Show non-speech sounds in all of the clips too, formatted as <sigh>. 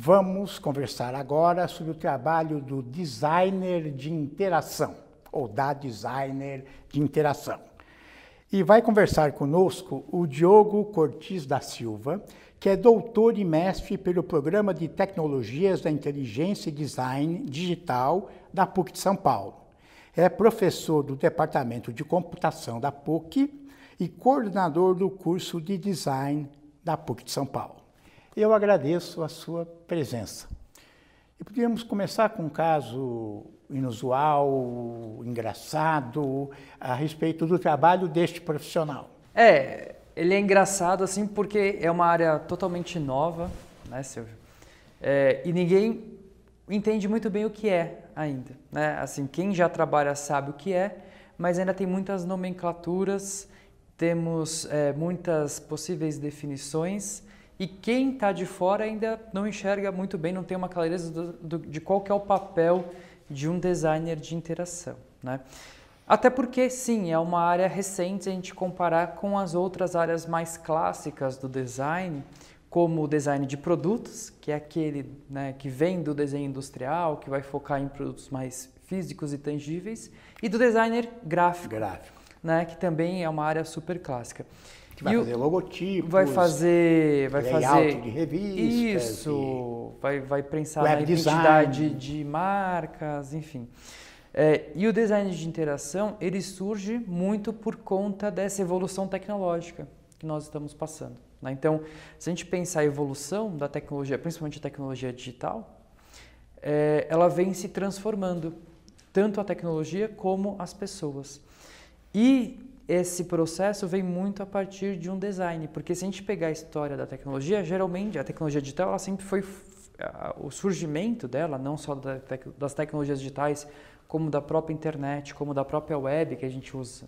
Vamos conversar agora sobre o trabalho do designer de interação, ou da designer de interação. E vai conversar conosco o Diogo Cortes da Silva, que é doutor e mestre pelo Programa de Tecnologias da Inteligência e Design Digital da PUC de São Paulo. É professor do Departamento de Computação da PUC e coordenador do curso de Design da PUC de São Paulo. Eu agradeço a sua presença. E podíamos começar com um caso inusual, engraçado, a respeito do trabalho deste profissional. É, ele é engraçado assim porque é uma área totalmente nova, né, Silvio? É, e ninguém entende muito bem o que é ainda, né? Assim, quem já trabalha sabe o que é, mas ainda tem muitas nomenclaturas, temos é, muitas possíveis definições e quem está de fora ainda não enxerga muito bem, não tem uma clareza do, do, de qual é o papel de um designer de interação. Né? Até porque, sim, é uma área recente a gente comparar com as outras áreas mais clássicas do design, como o design de produtos, que é aquele né, que vem do desenho industrial, que vai focar em produtos mais físicos e tangíveis, e do designer gráfico, Gráfico. Né, que também é uma área super clássica. Que vai E fazer logotipos, vai fazer vai fazer de revistas, isso vai vai pensar na identidade de marcas enfim. É, e o design de interação ele surge muito por conta dessa evolução tecnológica que nós estamos passando né? então se a gente pensar a evolução da tecnologia principalmente a tecnologia digital é, ela vem se transformando tanto a tecnologia como as pessoas. E esse processo vem muito a partir de um design, porque se a gente pegar a história da tecnologia, geralmente a tecnologia digital ela sempre foi o surgimento dela, não só das tecnologias digitais, como da própria internet, como da própria web que a gente usa.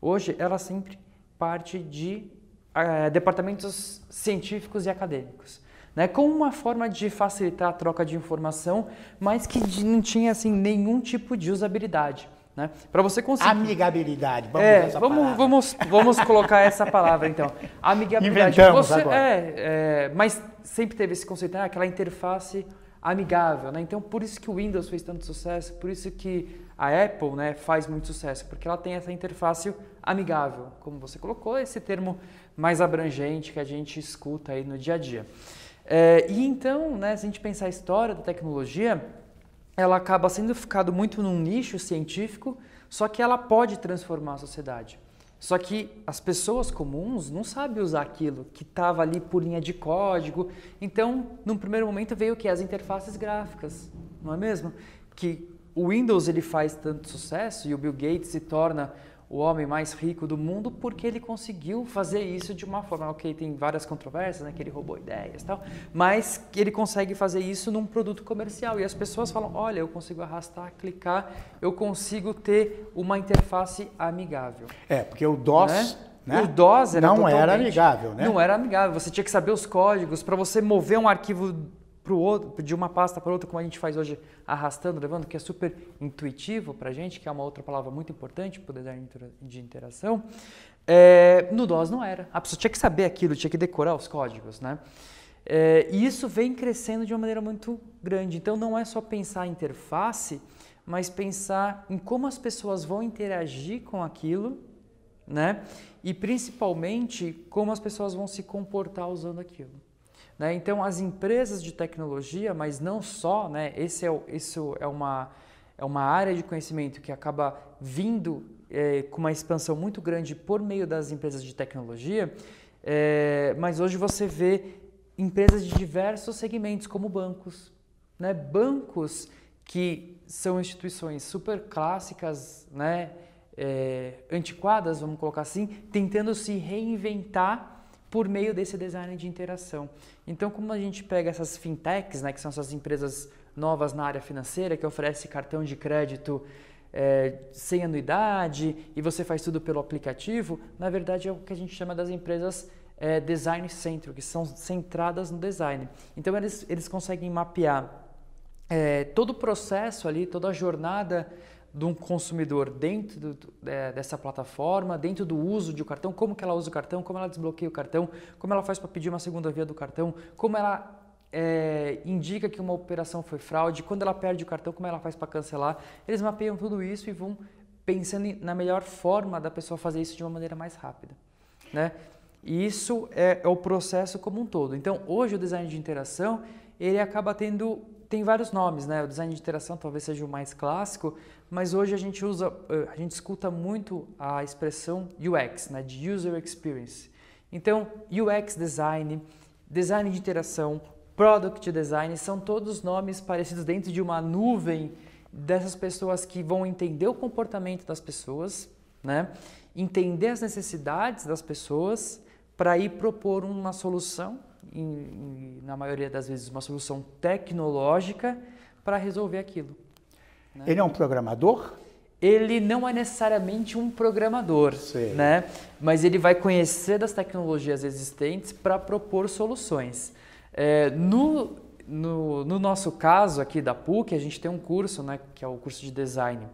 Hoje ela sempre parte de ah, departamentos científicos e acadêmicos. Né, como uma forma de facilitar a troca de informação, mas que não tinha assim nenhum tipo de usabilidade. Né? Para você conseguir Amigabilidade, vamos é, vamos, vamos, vamos colocar essa palavra então. <laughs> Amigabilidade. Inventamos Você- agora. É, é, mas sempre teve esse conceito, né? aquela interface amigável. Né? Então, por isso que o Windows fez tanto sucesso, por isso que a Apple né, faz muito sucesso, porque ela tem essa interface amigável, como você colocou, esse termo mais abrangente que a gente escuta aí no dia a dia. É, e então, né, se a gente pensar a história da tecnologia, ela acaba sendo ficado muito num nicho científico, só que ela pode transformar a sociedade. Só que as pessoas comuns não sabem usar aquilo que estava ali por linha de código. Então, num primeiro momento veio o que as interfaces gráficas, não é mesmo? Que o Windows ele faz tanto sucesso e o Bill Gates se torna o homem mais rico do mundo porque ele conseguiu fazer isso de uma forma, ok, tem várias controvérsias, né, que ele roubou ideias e tal, mas ele consegue fazer isso num produto comercial e as pessoas falam, olha, eu consigo arrastar, clicar, eu consigo ter uma interface amigável. É, porque o DOS, né? O DOS era não era amigável, né? Não era amigável. Você tinha que saber os códigos para você mover um arquivo pro outro, de uma pasta para outra, como a gente faz hoje, arrastando, levando, que é super intuitivo para a gente, que é uma outra palavra muito importante para o design de interação. É, no DOS não era. A pessoa tinha que saber aquilo, tinha que decorar os códigos, né? É, e isso vem crescendo de uma maneira muito grande. Então não é só pensar em interface, mas pensar em como as pessoas vão interagir com aquilo, né? E principalmente como as pessoas vão se comportar usando aquilo. Né? Então as empresas de tecnologia, mas não só, né? Esse é, isso é uma é uma área de conhecimento que acaba vindo eh, com uma expansão muito grande por meio das empresas de tecnologia. eh, mas hoje você vê empresas de diversos segmentos, como bancos, né? Bancos que são instituições super clássicas, né? é, antiquadas, vamos colocar assim, tentando se reinventar por meio desse design de interação. Então, como a gente pega essas fintechs, né, que são essas empresas novas na área financeira, que oferece cartão de crédito é, sem anuidade e você faz tudo pelo aplicativo, na verdade é o que a gente chama das empresas é, design centric, que são centradas no design. Então, eles, eles conseguem mapear é, todo o processo ali, toda a jornada de um consumidor dentro do- é, dessa plataforma, dentro do uso de um cartão, como que ela usa o cartão, como ela desbloqueia o cartão, como ela faz para pedir uma segunda via do cartão, como ela é, indica que uma operação foi fraude, quando ela perde o cartão, como ela faz para cancelar. Eles mapeiam tudo isso e vão pensando na melhor forma da pessoa fazer isso de uma maneira mais rápida. Né? E isso é, é o processo como um todo. Então, hoje o design de interação, ele acaba tendo tem vários nomes, né? O design de interação talvez seja o mais clássico, mas hoje a gente usa, eh, a gente escuta muito a expressão UX, né? De user experience. Então, UX design, design de interação, product design são todos nomes parecidos dentro de uma nuvem dessas pessoas que vão entender o comportamento das pessoas, né? Entender as necessidades das pessoas para ir propor uma solução, em, em, na maioria das vezes uma solução tecnológica para resolver aquilo. Né? Ele é um programador? Ele não é necessariamente um programador, Sei. né? mas ele vai conhecer das tecnologias existentes para propor soluções. É, no, no, no, nosso caso aqui da PUC, a gente tem um curso, né, que é o curso de design.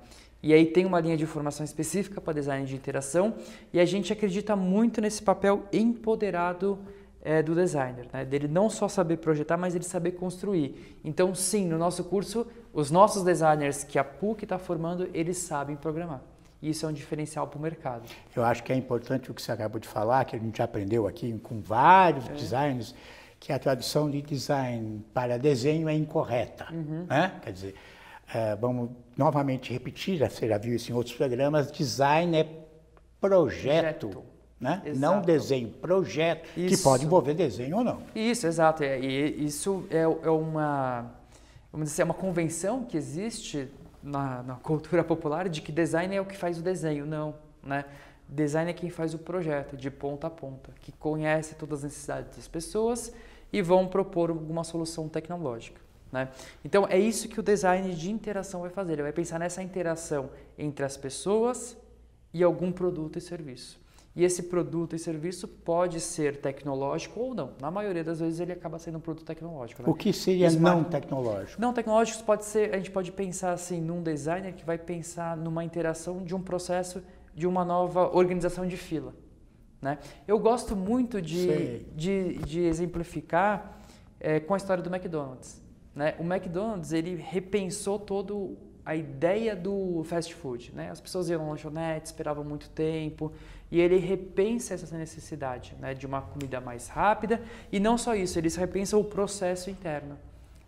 E aí tem uma linha de formação específica para design de interação e a gente acredita muito nesse papel empoderado é, do designer, né? dele não só saber projetar, mas ele saber construir. Então, sim, no nosso curso, os nossos designers que a PUC está formando, eles sabem programar. E isso é um diferencial para o mercado. Eu acho que é importante o que você acabou de falar, que a gente aprendeu aqui com vários é. designers, que a tradução de design para desenho é incorreta. Uhum. Né? Quer dizer, é, vamos novamente repetir, você já viu isso em outros programas, design é projeto. projeto. Né? Não desenho, projeto, isso. que pode envolver desenho ou não. Isso, exato. E isso é, é uma, vamos dizer, é uma convenção que existe na, na, cultura popular de que design é o que faz o desenho. Não, né? Design é quem faz o projeto de ponta a ponta, que conhece todas as necessidades das pessoas e vão propor alguma solução tecnológica. Né? Então é isso que o design de interação vai fazer. Ele vai pensar nessa interação entre as pessoas e algum produto e serviço. E esse produto e serviço pode ser tecnológico ou não. Na maioria das vezes ele acaba sendo um produto tecnológico. Né? O que seria Smart... não tecnológico? Não tecnológico pode ser, a gente pode pensar assim num designer que vai pensar numa interação de um processo de uma nova organização de fila. Né? Eu gosto muito de, de, de, exemplificar é, com a história do McDonald's. Né? O McDonald's ele repensou todo a ideia do fast food. Né? As pessoas iam lanchonete, esperavam muito tempo e ele repensa essa necessidade né, de uma comida mais rápida e não só isso, eles repensam o processo interno.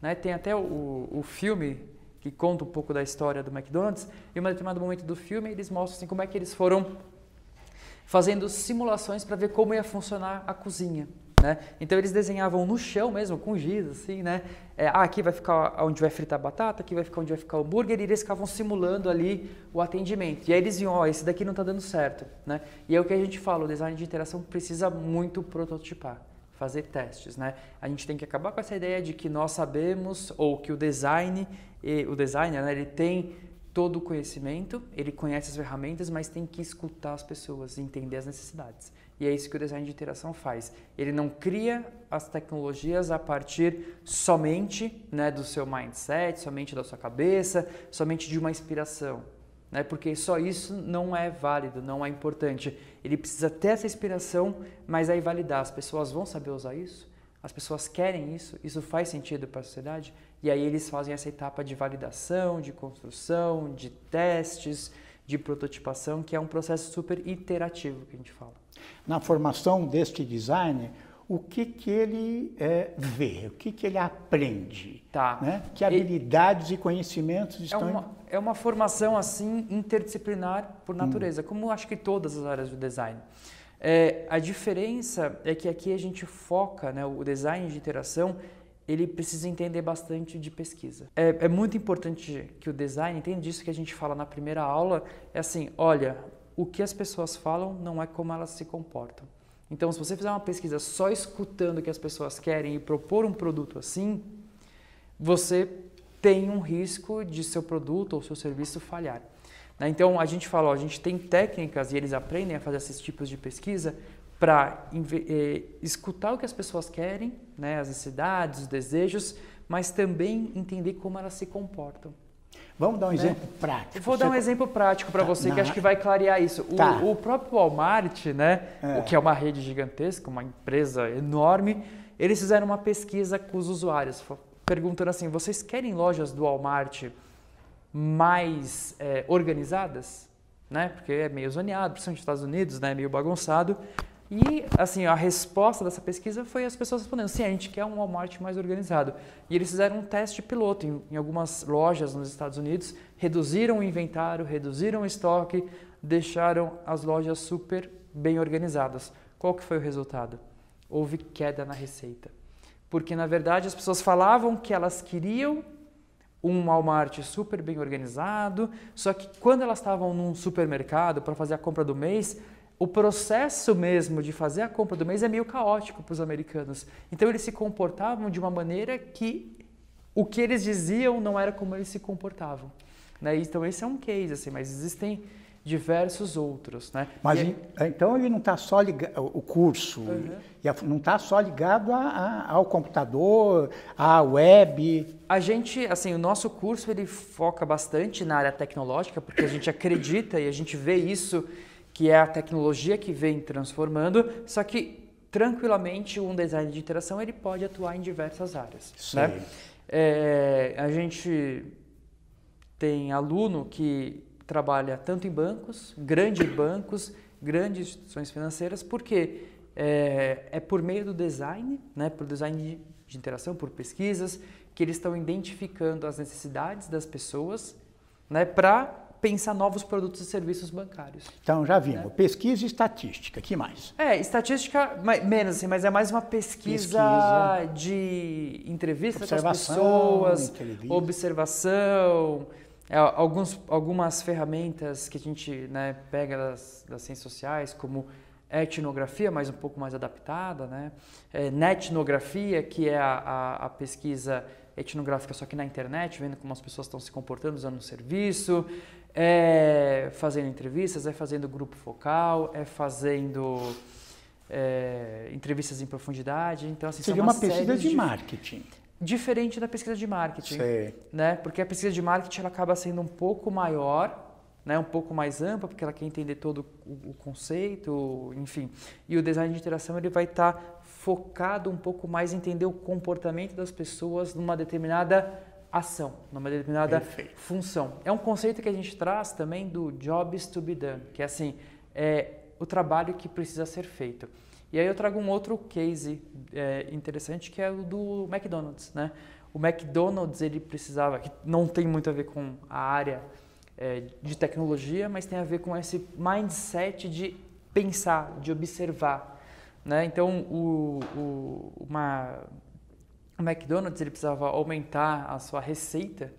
Né? Tem até o, o filme que conta um pouco da história do McDonald's e em um determinado momento do filme eles mostram assim, como é que eles foram fazendo simulações para ver como ia funcionar a cozinha. Né? Então eles desenhavam no chão mesmo, com giz, assim, né? É, ah, aqui vai ficar onde vai fritar a batata, aqui vai ficar onde vai ficar o hambúrguer, e eles ficavam simulando ali o atendimento. E aí eles iam, ó, oh, esse daqui não está dando certo, né? E é o que a gente fala, o design de interação precisa muito prototipar, fazer testes, né? A gente tem que acabar com essa ideia de que nós sabemos, ou que o design, o designer, né, ele tem todo o conhecimento, ele conhece as ferramentas, mas tem que escutar as pessoas, entender as necessidades. E é isso que o design de interação faz. Ele não cria as tecnologias a partir somente né, do seu mindset, somente da sua cabeça, somente de uma inspiração. Né? Porque só isso não é válido, não é importante. Ele precisa ter essa inspiração, mas aí validar. As pessoas vão saber usar isso? As pessoas querem isso? Isso faz sentido para a sociedade? E aí eles fazem essa etapa de validação, de construção, de testes, de prototipação, que é um processo super iterativo que a gente fala na formação deste designer, o que, que ele é, vê, o que, que ele aprende, tá. né? que habilidades e, e conhecimentos é estão... É uma, é uma formação assim interdisciplinar por natureza, hum. como acho que todas as áreas do design. É, a diferença é que aqui a gente foca, né, o design de interação, ele precisa entender bastante de pesquisa. É, é muito importante que o design entenda disso que a gente fala na primeira aula, é assim, olha, o que as pessoas falam não é como elas se comportam. Então, se você fizer uma pesquisa só escutando o que as pessoas querem e propor um produto assim, você tem um risco de seu produto ou seu serviço falhar. Né? Então, a gente fala, ó, a gente tem técnicas e eles aprendem a fazer esses tipos de pesquisa para eh, escutar o que as pessoas querem, né, as necessidades, os desejos, mas também entender como elas se comportam. Vamos dar um né? exemplo prático. Vou dar um exemplo prático para tá, você na... que acho que vai clarear isso. O, tá. o próprio Walmart, né, é. o que é uma rede gigantesca, uma empresa enorme, Eles fizeram uma pesquisa com os usuários, perguntando assim: vocês querem lojas do Walmart mais é, organizadas? Né? Porque é meio zoneado, principalmente nos Estados Unidos, né? meio bagunçado. E assim, a resposta dessa pesquisa foi as pessoas respondendo: sim, a gente quer um Walmart mais organizado. E eles fizeram um teste piloto em, em algumas lojas nos Estados Unidos, reduziram o inventário, reduziram o estoque, deixaram as lojas super bem organizadas. Qual que foi o resultado? Houve queda na receita. Porque na verdade as pessoas falavam que elas queriam um Walmart super bem organizado, só que quando elas estavam num supermercado para fazer a compra do mês, o processo mesmo de fazer a compra do mês é meio caótico para os americanos. Então eles se comportavam de uma maneira que o que eles diziam não era como eles se comportavam. Né? Então esse é um case, assim, mas existem diversos outros. Né? Mas e, então ele não está só ligado, o curso, uhum. não está só ligado a, a, ao computador, à web. A gente, assim, o nosso curso ele foca bastante na área tecnológica, porque a gente acredita e a gente vê isso que é a tecnologia que vem transformando, só que tranquilamente um design de interação ele pode atuar em diversas áreas. Sim. Né? É, a gente tem aluno que trabalha tanto em bancos, grandes bancos, grandes instituições financeiras, porque é, é por meio do design, né, por design de, de interação, por pesquisas, que eles estão identificando as necessidades das pessoas né, para pensar novos produtos e serviços bancários. Então, já vimos. Né? Pesquisa e estatística. que mais? É, estatística, menos assim, mas é mais uma pesquisa, pesquisa. de entrevista com as pessoas, entrevista. observação, é, alguns, algumas ferramentas que a gente né, pega das, das ciências sociais, como etnografia, mas um pouco mais adaptada, né? É, netnografia, que é a, a, a pesquisa etnográfica só que na internet, vendo como as pessoas estão se comportando usando o serviço é fazendo entrevistas, é fazendo grupo focal, é fazendo é, entrevistas em profundidade. Então, assim, Seria uma, uma pesquisa de, de marketing. Diferente da pesquisa de marketing. Sei. Né? Porque a pesquisa de marketing ela acaba sendo um pouco maior, né? um pouco mais ampla, porque ela quer entender todo o, o conceito, enfim. E o design de interação ele vai estar tá focado um pouco mais em entender o comportamento das pessoas numa determinada ação, numa determinada Perfeito. função. É um conceito que a gente traz também do jobs to be done, que é assim, é o trabalho que precisa ser feito. E aí eu trago um outro case é, interessante que é o do McDonald's, né? O McDonald's ele precisava, que não tem muito a ver com a área é, de tecnologia, mas tem a ver com esse mindset de pensar, de observar, né? Então o, o, uma o McDonald's ele precisava aumentar a sua receita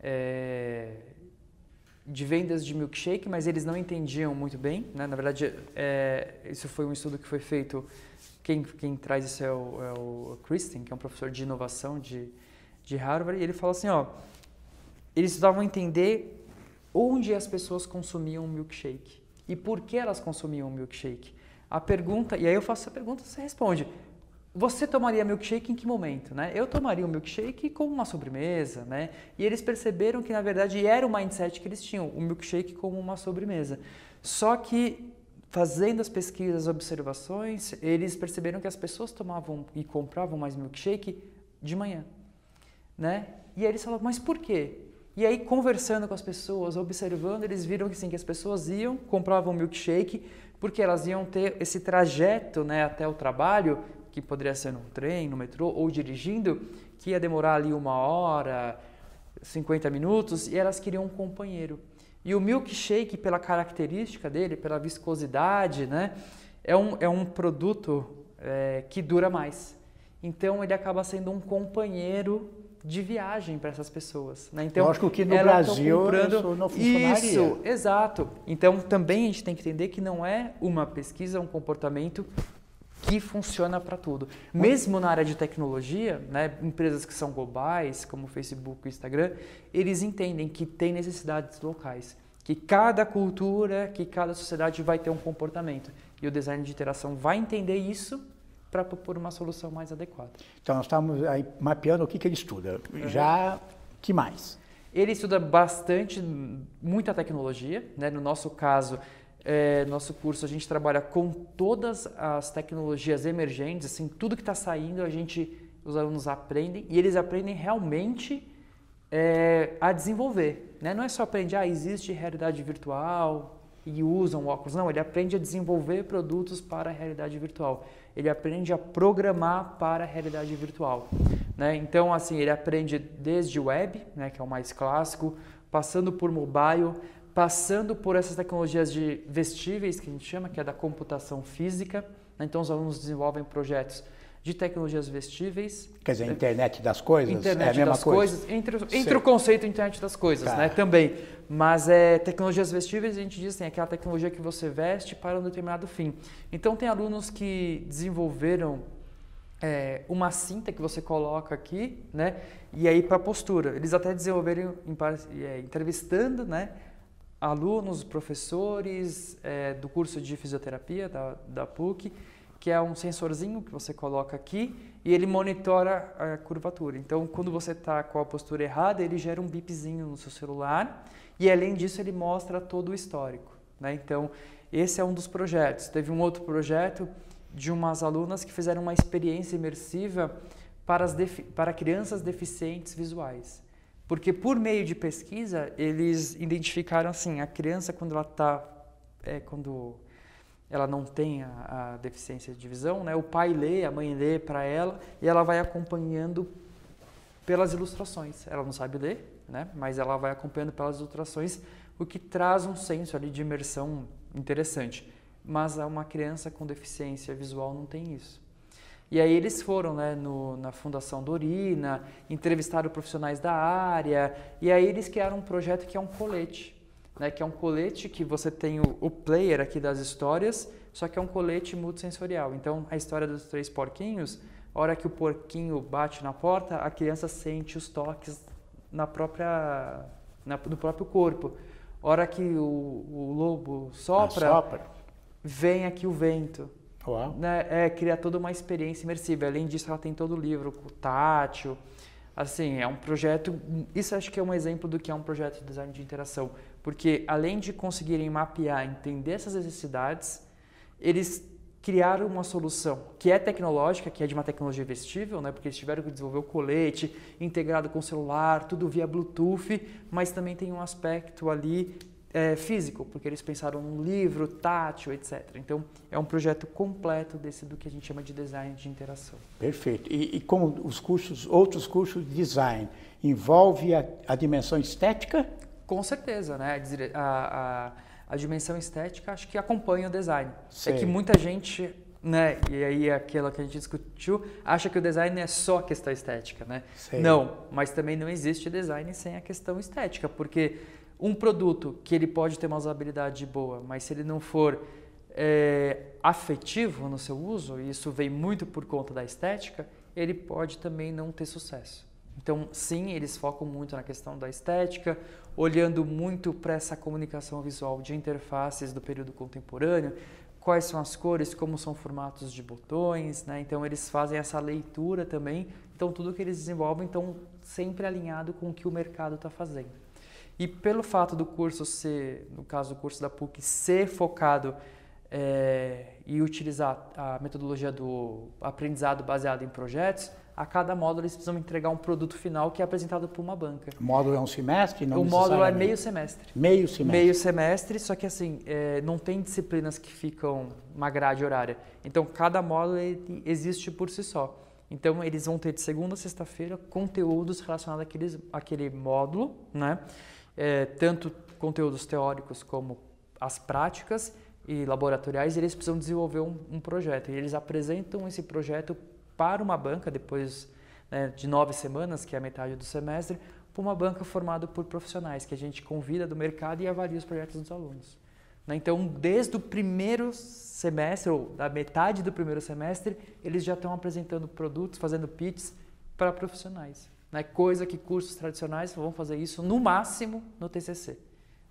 é, de vendas de milkshake, mas eles não entendiam muito bem. Né? Na verdade, é, isso foi um estudo que foi feito. Quem, quem traz isso é o, é o Kristen, que é um professor de inovação de, de Harvard, e ele falou assim: ó, eles precisavam entender onde as pessoas consumiam milkshake e por que elas consumiam milkshake. A pergunta, e aí eu faço essa pergunta, você responde: você tomaria milkshake em que momento, né? Eu tomaria um milkshake como uma sobremesa, né? E eles perceberam que na verdade era o mindset que eles tinham, o milkshake como uma sobremesa. Só que fazendo as pesquisas, observações, eles perceberam que as pessoas tomavam e compravam mais milkshake de manhã, né? E aí eles falaram, mas por quê? E aí conversando com as pessoas, observando, eles viram que sim, que as pessoas iam, compravam milkshake, porque elas iam ter esse trajeto, né, até o trabalho que poderia ser num trem, no metrô ou dirigindo, que ia demorar ali uma hora, 50 minutos, e elas queriam um companheiro. E o milkshake, pela característica dele, pela viscosidade, né, é, um, é um produto é, que dura mais. Então ele acaba sendo um companheiro de viagem para essas pessoas. Né? Então, Lógico que no Brasil comprando... isso não funcionaria. Isso, exato. Então também a gente tem que entender que não é uma pesquisa, um comportamento que funciona para tudo. Mesmo na área de tecnologia, né, empresas que são globais, como Facebook e Instagram, eles entendem que tem necessidades locais, que cada cultura, que cada sociedade vai ter um comportamento. E o design de interação vai entender isso para propor uma solução mais adequada. Então, nós estamos aí mapeando o que, que ele estuda. Uhum. Já, que mais? Ele estuda bastante, muita tecnologia. Né? No nosso caso, É, nosso curso a gente trabalha com todas as tecnologias emergentes, assim, tudo que está saindo a gente, os alunos aprendem e eles aprendem realmente é, a desenvolver. Né? Não é só aprender, ah, existe realidade virtual e usam óculos. Não, ele aprende a desenvolver produtos para a realidade virtual. Ele aprende a programar para a realidade virtual. Né? Então, assim, ele aprende desde web, né, que é o mais clássico, passando por mobile, passando por essas tecnologias de vestíveis, que a gente chama, que é da computação física. Né? Então, os alunos desenvolvem projetos de tecnologias vestíveis. Quer dizer, internet das coisas? Internet é a mesma das coisa? coisas, entre, entre o conceito internet das coisas, Tá. né, também. Mas é tecnologias vestíveis, a gente diz assim, aquela tecnologia que você veste para um determinado fim. Então tem alunos que desenvolveram é, uma cinta que você coloca aqui, né, e aí para postura. Eles até desenvolveram em é, entrevistando, né, alunos, professores é, do curso de fisioterapia da, da PUC, que é um sensorzinho que você coloca aqui e ele monitora a curvatura. Então, quando você está com a postura errada, ele gera um bipzinho no seu celular e, além disso, ele mostra todo o histórico. Né? Então, esse é um dos projetos. Teve um outro projeto de umas alunas que fizeram uma experiência imersiva para, as para crianças deficientes visuais. Porque por meio de pesquisa, eles identificaram assim, a criança quando ela está, é, quando ela não tem a, a deficiência de visão, né? O pai lê, a mãe lê para ela e ela vai acompanhando pelas ilustrações. Ela não sabe ler, né? Mas ela vai acompanhando pelas ilustrações, o que traz um senso ali de imersão interessante. Mas uma criança com deficiência visual não tem isso. E aí eles foram né, no, na Fundação Dorina, entrevistaram profissionais da área, e aí eles criaram um projeto que é um colete, né, que é um colete que você tem o, o player aqui das histórias, só que é um colete multissensorial. Então, a história dos três porquinhos, a hora que o porquinho bate na porta, a criança sente os toques na própria, na, no próprio corpo. A hora que o, o lobo sopra, Sopra. vem aqui o vento Uau. né, é, cria toda uma experiência imersiva. Além disso, ela tem todo o livro com tátil. Assim, é um projeto. Isso acho que é um exemplo do que é um projeto de design de interação. Porque além de conseguirem mapear, entender essas necessidades, eles criaram uma solução que é tecnológica, que é de uma tecnologia vestível, né? porque eles tiveram que desenvolver o colete integrado com o celular, tudo via Bluetooth, mas também tem um aspecto ali é, físico, porque eles pensaram num livro, tátil, etc. Então, é um projeto completo desse do que a gente chama de design de interação. Perfeito. E, e como os cursos, outros cursos de design, envolve a, a dimensão estética? Com certeza, né? A, a- a- dimensão estética acho que acompanha o design. Sei. É que muita gente, né? E aí é aquilo que a gente discutiu, acha que o design é só a questão estética, né? Sei. Não, mas também não existe design sem a questão estética, porque um produto que ele pode ter uma usabilidade boa, mas se ele não for é, afetivo no seu uso, e isso vem muito por conta da estética, ele pode também não ter sucesso. Então, sim, eles focam muito na questão da estética, olhando muito para essa comunicação visual de interfaces do período contemporâneo, quais são as cores, como são formatos de botões, né? Então, eles fazem essa leitura também. Então, tudo que eles desenvolvem estão sempre alinhado com o que o mercado está fazendo. E pelo fato do curso ser, no caso do curso da PUC, ser focado é, e utilizar a metodologia do aprendizado baseado em projetos, a cada módulo eles precisam entregar um produto final que é apresentado por uma banca. O módulo é um semestre? Não o módulo é meio semestre. Meio semestre. Meio semestre, só que assim, é, não tem disciplinas que ficam uma grade horária. Então, cada módulo existe por si só. Então, eles vão ter de segunda a sexta-feira conteúdos relacionados àqueles, àquele módulo, né? É, tanto conteúdos teóricos como as práticas e laboratoriais, eles precisam desenvolver um, um projeto. E eles apresentam esse projeto para uma banca, depois né, de nove semanas, que é a metade do semestre, para uma banca formada por profissionais, que a gente convida do mercado e avalia os projetos dos alunos. Né? Então, desde o primeiro semestre, ou da metade do primeiro semestre, eles já estão apresentando produtos, fazendo pitches para profissionais. Né? Coisa que cursos tradicionais vão fazer isso no máximo no TCC.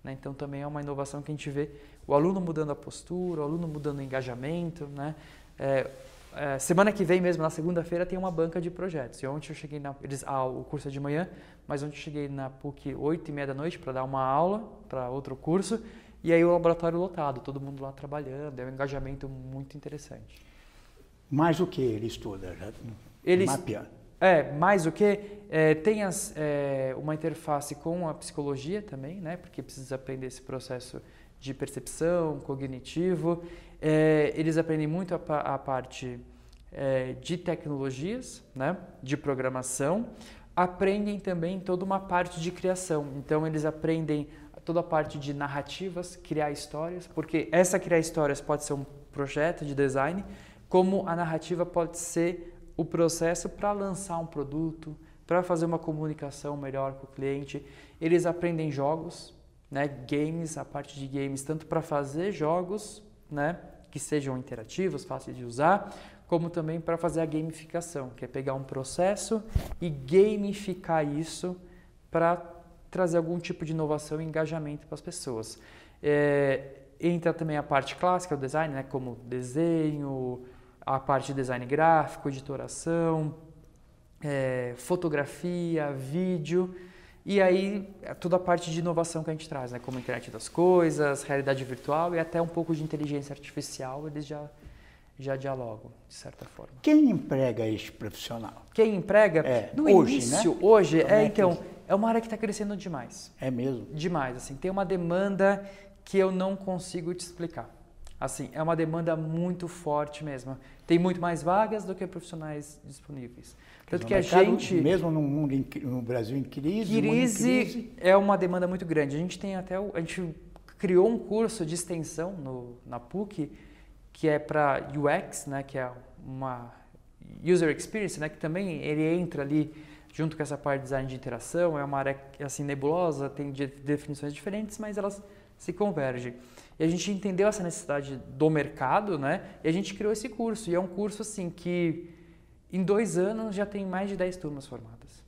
Né? Então, também é uma inovação que a gente vê o aluno mudando a postura, o aluno mudando o engajamento. Né? É, é, semana que vem mesmo, na segunda-feira, tem uma banca de projetos. E ontem eu cheguei na... Eles, ah, o curso é de manhã, mas ontem eu cheguei na PUC 8 e meia da noite para dar uma aula para outro curso. E aí o laboratório lotado, todo mundo lá trabalhando, é um engajamento muito interessante. Mais o que ele estuda? Já, Eles, mapeando. É, mais o que? É, tem as, é, uma interface com a psicologia também, né? Porque precisa aprender esse processo de percepção, cognitivo. É, eles aprendem muito a, a parte é, de tecnologias, né? De programação. Aprendem também toda uma parte de criação. Então, eles aprendem toda a parte de narrativas, criar histórias, porque essa criar histórias pode ser um projeto de design, como a narrativa pode ser o processo para lançar um produto, para fazer uma comunicação melhor com o cliente. Eles aprendem jogos, né, games, a parte de games, tanto para fazer jogos, né, que sejam interativos, fáceis de usar, como também para fazer a gamificação, que é pegar um processo e gamificar isso para trazer algum tipo de inovação e engajamento para as pessoas. É, entra também a parte clássica do design, né, como desenho, a parte de design gráfico, editoração, é, fotografia, vídeo e aí é toda a parte de inovação que a gente traz, né, como a internet das coisas, realidade virtual e até um pouco de inteligência artificial, eles já já dialogam de certa forma. Quem emprega este profissional? Quem emprega É, no hoje, início, né? hoje Como é é então é uma área que está crescendo demais. É mesmo? demais, assim, tem uma demanda que eu não consigo te explicar. Assim, é uma demanda muito forte mesmo. Tem muito mais vagas do que profissionais disponíveis. Tanto que a gente Mesmo no mundo, em, no Brasil em crise, mundo em crise crise, é uma demanda muito grande. A gente tem até o- a gente criou um curso de extensão no, na PUC que é para UX, né, que é uma user experience, né, que também ele entra ali junto com essa parte de design de interação, é uma área assim nebulosa, tem de- definições diferentes, mas elas se convergem. E a gente entendeu essa necessidade do mercado, né? E a gente criou esse curso. E é um curso assim que em dois anos já tem mais de 10 turmas formadas.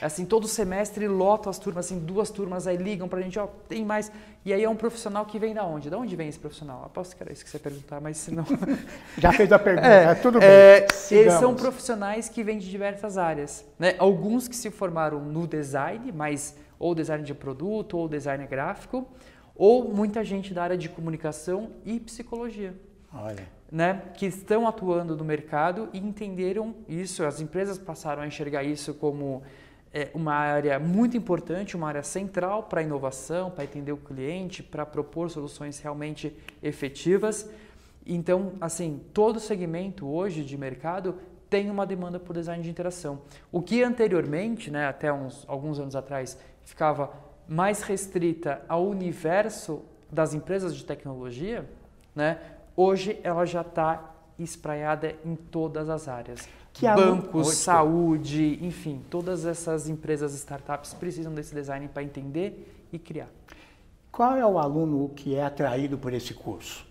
Assim, todo semestre lota as turmas, assim, duas turmas aí ligam pra gente, ó, tem mais. E aí é um profissional que vem da onde? Da onde vem esse profissional? Aposto que era isso que você ia perguntar, mas se não. <laughs> já fez a pergunta, É, tudo bem. é, eles são profissionais que vêm de diversas áreas. Né? Alguns que se formaram no design, mas ou design de produto, ou design gráfico, ou muita gente da área de comunicação e psicologia. Olha, Né, que estão atuando no mercado e entenderam isso, as empresas passaram a enxergar isso como é, uma área muito importante, uma área central para a inovação, para entender o cliente, para propor soluções realmente efetivas. Então, assim, todo segmento hoje de mercado tem uma demanda por design de interação. O que anteriormente, né, até uns, alguns anos atrás, ficava mais restrita ao universo das empresas de tecnologia, né, hoje ela já está espraiada em todas as áreas. Que aluno- Bancos, saúde, enfim, todas essas empresas startups precisam desse design para entender e criar. qual é o aluno que é atraído por esse curso?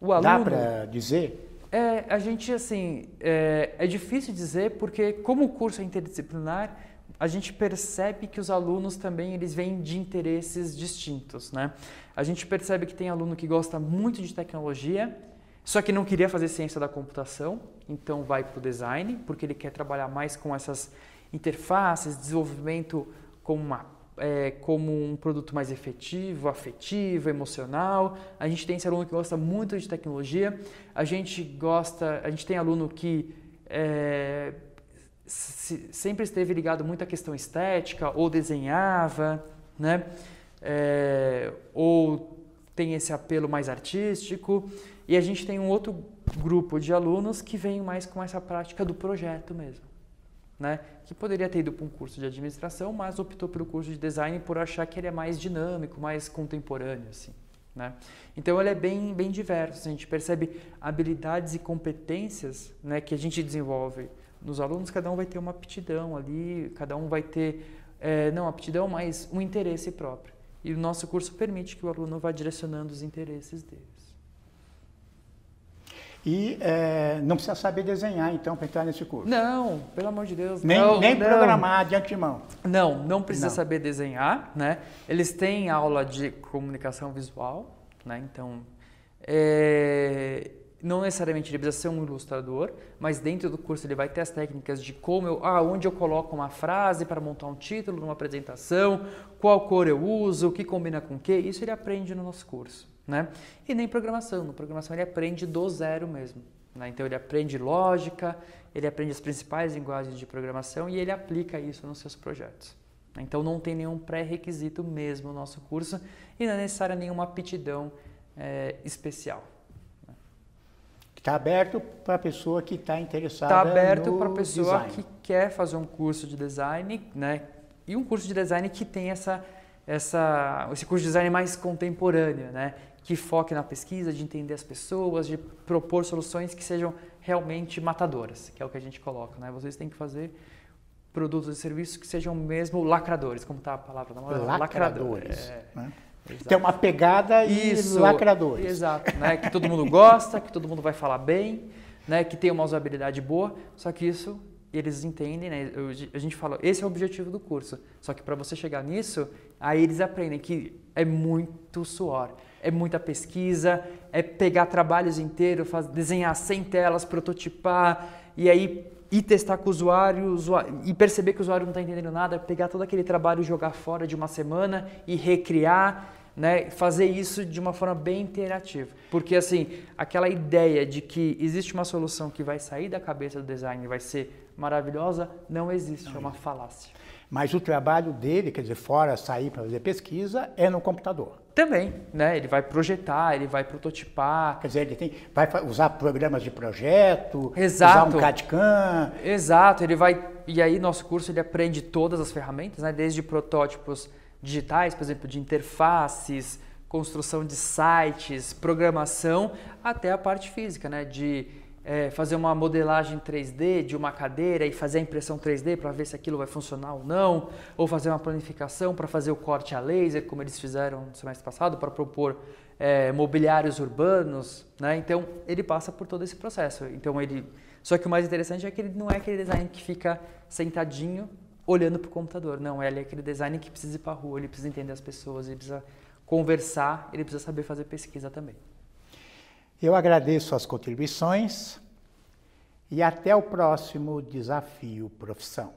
O Dá aluno, para dizer? É, a gente, assim, é, é difícil dizer porque como o curso é interdisciplinar, a gente percebe que os alunos também eles vêm de interesses distintos, né? A gente percebe que tem aluno que gosta muito de tecnologia, só que não queria fazer ciência da computação, então vai para o design, porque ele quer trabalhar mais com essas interfaces, desenvolvimento como uma é, como um produto mais efetivo, afetivo, emocional. A gente tem esse aluno que gosta muito de tecnologia. A gente gosta, a gente tem aluno que é, se- sempre esteve ligado muito à questão estética, ou desenhava, né? É, ou tem esse apelo mais artístico. E a gente tem um outro grupo de alunos que vem mais com essa prática do projeto mesmo né? Que poderia ter ido para um curso de administração, mas optou pelo curso de design por achar que ele é mais dinâmico, mais contemporâneo, assim, né? Então ele é bem, bem diverso. A gente percebe habilidades e competências, né, que a gente desenvolve nos alunos. Cada um vai ter uma aptidão ali, cada um vai ter eh, não aptidão, mas um interesse próprio. E o nosso curso permite que o aluno vá direcionando os interesses deles. E é, não precisa saber desenhar, então, para entrar nesse curso. Não, pelo amor de Deus, nem não, nem não. programar de antemão. Não, não precisa Não. saber desenhar, né? Eles têm aula de comunicação visual, né? Então, é, não necessariamente ele precisa ser um ilustrador, mas dentro do curso ele vai ter as técnicas de como eu, ah, onde eu coloco uma frase para montar um título numa apresentação, qual cor eu uso, o que combina com o que, isso ele aprende no nosso curso, né? E nem programação, no programação ele aprende do zero mesmo, né? Então ele aprende lógica, ele aprende as principais linguagens de programação e ele aplica isso nos seus projetos. Então não tem nenhum pré-requisito mesmo no nosso curso e não é necessária nenhuma aptidão é, especial. Está aberto para a pessoa que está interessada Está aberto para a pessoa design. que quer fazer um curso de design, né? E um curso de design que tem essa, essa, esse curso de design mais contemporâneo, né? Que foque na pesquisa, de entender as pessoas, de propor soluções que sejam realmente matadoras, que é o que a gente coloca, né? Vocês têm que fazer produtos e serviços que sejam mesmo lacradores, como está a palavra da moda? Lacradores. É, né? Tem uma pegada e Isso, lacradores. Exato, né? que todo mundo gosta, que todo mundo vai falar bem, né? que tem uma usabilidade boa, só que isso eles entendem, né? a gente fala, esse é o objetivo do curso, só que para você chegar nisso, aí eles aprendem que é muito suor, é muita pesquisa, é pegar trabalhos inteiros, desenhar 100 telas, prototipar, e aí ir testar com o usuário, usuário e perceber que o usuário não está entendendo nada, pegar todo aquele trabalho e jogar fora de uma semana e recriar, né, fazer isso de uma forma bem interativa. Porque assim, aquela ideia de que existe uma solução que vai sair da cabeça do design e vai ser maravilhosa, não existe, não é uma falácia. Mas o trabalho dele, quer dizer, fora sair para fazer pesquisa, é no computador. Também, né? Ele vai projetar, ele vai prototipar. Quer dizer, ele tem, vai usar programas de projeto, Exato. usar um CAD-CAM. Exato, ele vai. E aí, nosso curso ele aprende todas as ferramentas, né? Desde protótipos digitais, por exemplo, de interfaces, construção de sites, programação, até a parte física, né? De é, fazer uma modelagem 3D de uma cadeira e fazer a impressão 3D para ver se aquilo vai funcionar ou não, ou fazer uma planificação para fazer o corte a laser, como eles fizeram no semestre passado, para propor é, mobiliários urbanos, né? Então ele passa por todo esse processo. Então ele, só que o mais interessante é que ele não é aquele design que fica sentadinho olhando para o computador, não, ele é aquele design que precisa ir para a rua, ele precisa entender as pessoas, ele precisa conversar, ele precisa saber fazer pesquisa também. Eu agradeço as contribuições e até o próximo desafio profissão.